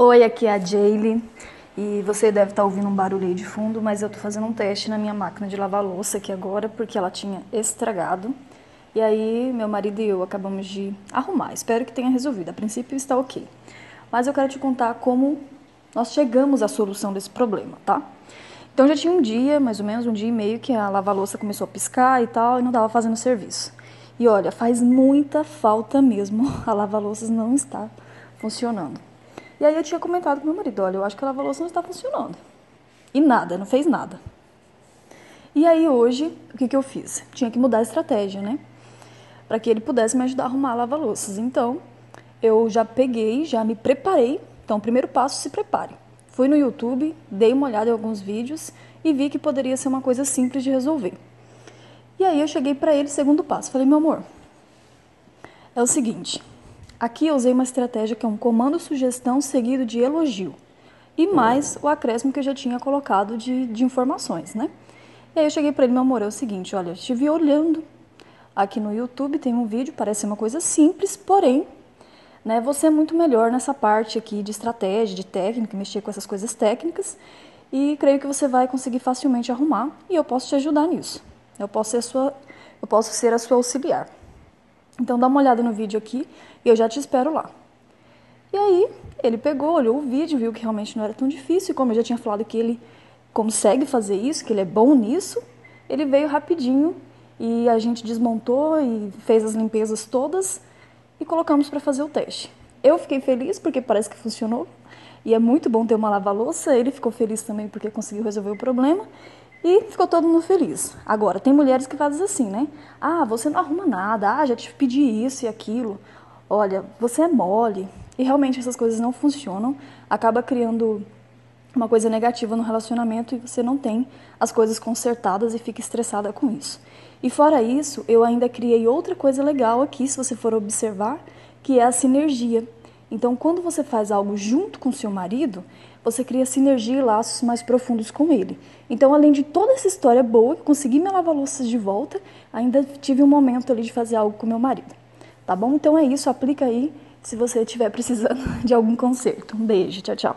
Oi, aqui é a Jaylee e você deve estar ouvindo um barulho aí de fundo, mas eu estou fazendo um teste na minha máquina de lavar louça aqui agora porque ela tinha estragado. E aí meu marido e eu acabamos de arrumar. Espero que tenha resolvido. A princípio está ok. Mas eu quero te contar como nós chegamos à solução desse problema, tá? Então já tinha um dia, mais ou menos um dia e meio, que a lava-louça começou a piscar e tal, e não estava fazendo serviço. E olha, faz muita falta mesmo. A lava-louças não está funcionando. E aí eu tinha comentado com meu marido, olha, eu acho que a lava-louça não está funcionando. E nada, não fez nada. E aí hoje, o que, que eu fiz? Tinha que mudar a estratégia, né? Para que ele pudesse me ajudar a arrumar a lava-louças. Então, eu já peguei, já me preparei. Então, primeiro passo, se prepare. Fui no YouTube, dei uma olhada em alguns vídeos e vi que poderia ser uma coisa simples de resolver. E aí eu cheguei para ele, segundo passo. Falei, meu amor, é o seguinte, Aqui eu usei uma estratégia que é um comando sugestão seguido de elogio e mais o acréscimo que eu já tinha colocado de, de informações, né? E aí eu cheguei para ele, meu amor, é o seguinte, olha, estive olhando aqui no YouTube, tem um vídeo, parece uma coisa simples, porém, né, você é muito melhor nessa parte aqui de estratégia, de técnica, mexer com essas coisas técnicas, e creio que você vai conseguir facilmente arrumar, e eu posso te ajudar nisso. Eu posso ser sua, eu posso ser a sua auxiliar. Então dá uma olhada no vídeo aqui e eu já te espero lá. E aí ele pegou, olhou o vídeo, viu que realmente não era tão difícil, e como eu já tinha falado que ele consegue fazer isso, que ele é bom nisso, ele veio rapidinho e a gente desmontou e fez as limpezas todas e colocamos para fazer o teste. Eu fiquei feliz porque parece que funcionou e é muito bom ter uma lava-louça. Ele ficou feliz também porque conseguiu resolver o problema e ficou todo mundo feliz. Agora, tem mulheres que fazem assim, né? Ah, você não arruma nada, ah, já te pedi isso e aquilo. Olha, você é mole. E realmente essas coisas não funcionam. Acaba criando uma coisa negativa no relacionamento e você não tem as coisas consertadas e fica estressada com isso. E fora isso, eu ainda criei outra coisa legal aqui, se você for observar, que é a sinergia. Então, quando você faz algo junto com seu marido, você cria sinergia e laços mais profundos com ele. Então, além de toda essa história boa, consegui me lavar louças de volta, ainda tive um momento ali de fazer algo com meu marido. Tá bom? Então é isso, aplica aí se você estiver precisando de algum conserto. Um beijo, tchau, tchau.